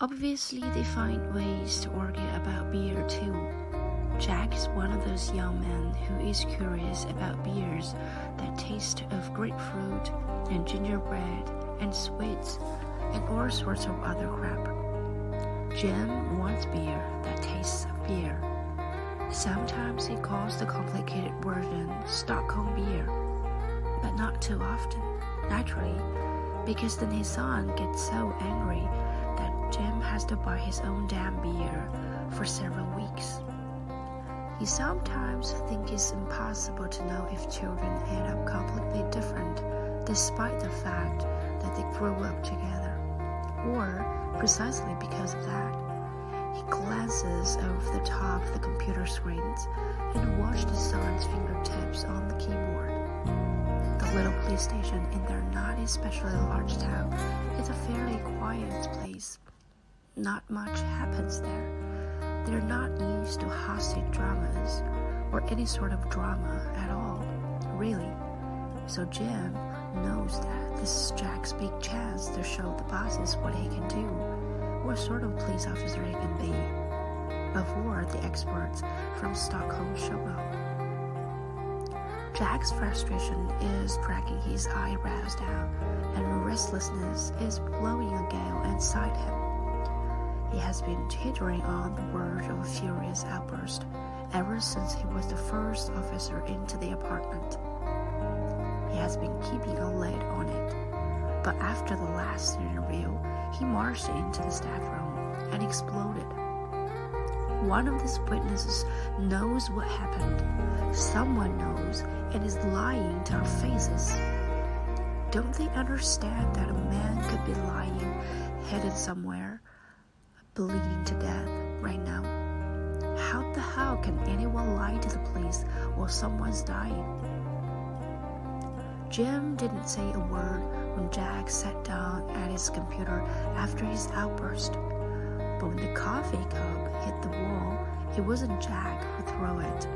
Obviously, they find ways to argue about beer too. Jack is one of those young men who is curious about beers that taste of grapefruit and gingerbread and sweets and all sorts of other crap. Jim wants beer that tastes of beer. Sometimes he calls the complicated version Stockholm beer, but not too often, naturally, because then his son gets so angry Jim has to buy his own damn beer for several weeks. He sometimes thinks it's impossible to know if children end up completely different despite the fact that they grew up together, or precisely because of that. He glances over the top of the computer screens and watches his son's fingertips on the keyboard. The little police station in their not especially large town is a fairly quiet place. Not much happens there. They're not used to hostage dramas or any sort of drama at all, really. So Jim knows that this is Jack's big chance to show the bosses what he can do, what sort of police officer he can be, before the experts from Stockholm show up. Jack's frustration is dragging his eyebrows down, and restlessness is blowing a gale inside him. He has been teetering on the verge of a furious outburst ever since he was the first officer into the apartment. He has been keeping a lid on it, but after the last interview, he marched into the staff room and exploded. One of these witnesses knows what happened. Someone knows and is lying to our faces. Don't they understand that a man could be lying, headed somewhere? Bleeding to death right now. How the hell can anyone lie to the police while someone's dying? Jim didn't say a word when Jack sat down at his computer after his outburst. But when the coffee cup hit the wall, it wasn't Jack who threw it.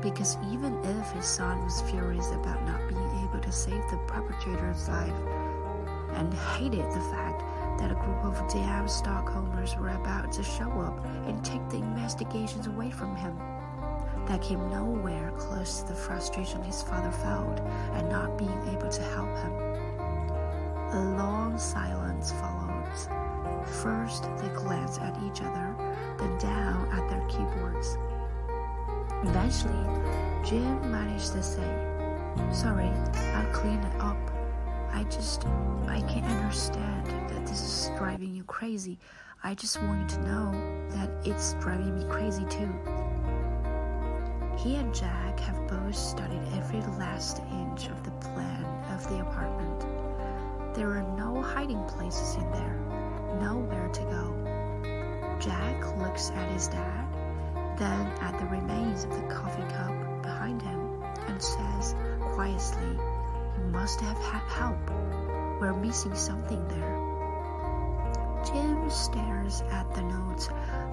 Because even if his son was furious about not being able to save the perpetrator's life and hated the fact that a group of damn Stockholmers were about to show up and take the investigations away from him. That came nowhere close to the frustration his father felt at not being able to help him. A long silence followed. First, they glanced at each other, then down at their keyboards. Eventually, Jim managed to say, Sorry, I'll clean it up. I just, I can't understand this is driving you crazy. I just want you to know that it's driving me crazy too. He and Jack have both studied every last inch of the plan of the apartment. There are no hiding places in there, nowhere to go. Jack looks at his dad, then at the remains of the coffee cup behind him, and says quietly, You must have had help. We're missing something there. Jim stares at the notes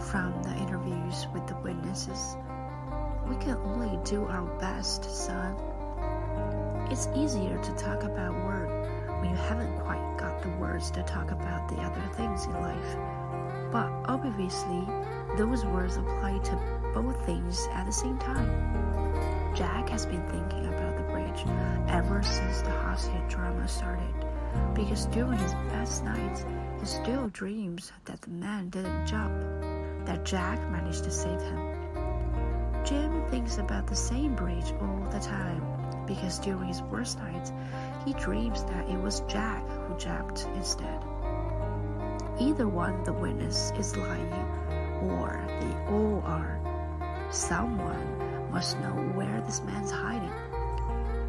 from the interviews with the witnesses. We can only do our best, son. It's easier to talk about work when you haven't quite got the words to talk about the other things in life. But obviously, those words apply to both things at the same time. Jack has been thinking about the bridge ever since the hostage drama started, because during his best nights, still dreams that the man didn't jump, that Jack managed to save him. Jim thinks about the same bridge all the time because during his worst nights, he dreams that it was Jack who jumped instead. Either one the witness is lying or they all are. Someone must know where this man's hiding.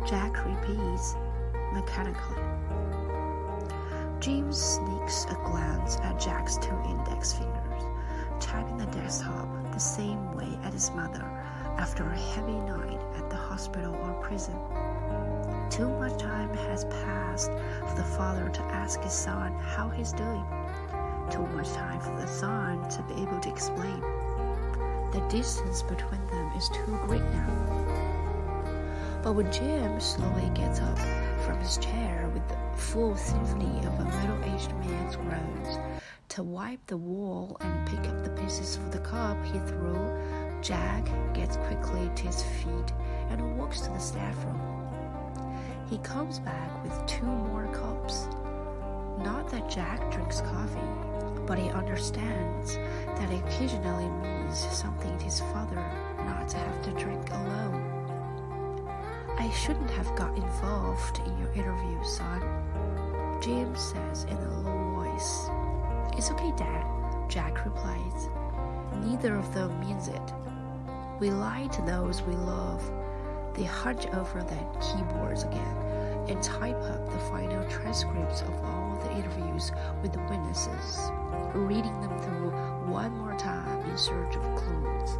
Jack repeats mechanically. Jim sneaks a glance at Jack's two index fingers, tapping the desktop the same way as his mother after a heavy night at the hospital or prison. Too much time has passed for the father to ask his son how he's doing. Too much time for the son to be able to explain. The distance between them is too great now. But when Jim slowly gets up from his chair with the full symphony of a middle aged man's groans, to wipe the wall and pick up the pieces for the cup he threw, Jack gets quickly to his feet and walks to the staff room. He comes back with two more cups. Not that Jack drinks coffee, but he understands that occasionally means something to his father not to have to drink alone. I shouldn't have got involved in your interview, son, James says in a low voice. It's okay, Dad, Jack replies. Neither of them means it. We lie to those we love. They hunch over their keyboards again and type up the final transcripts of all the interviews with the witnesses, reading them through one more time in search of clues.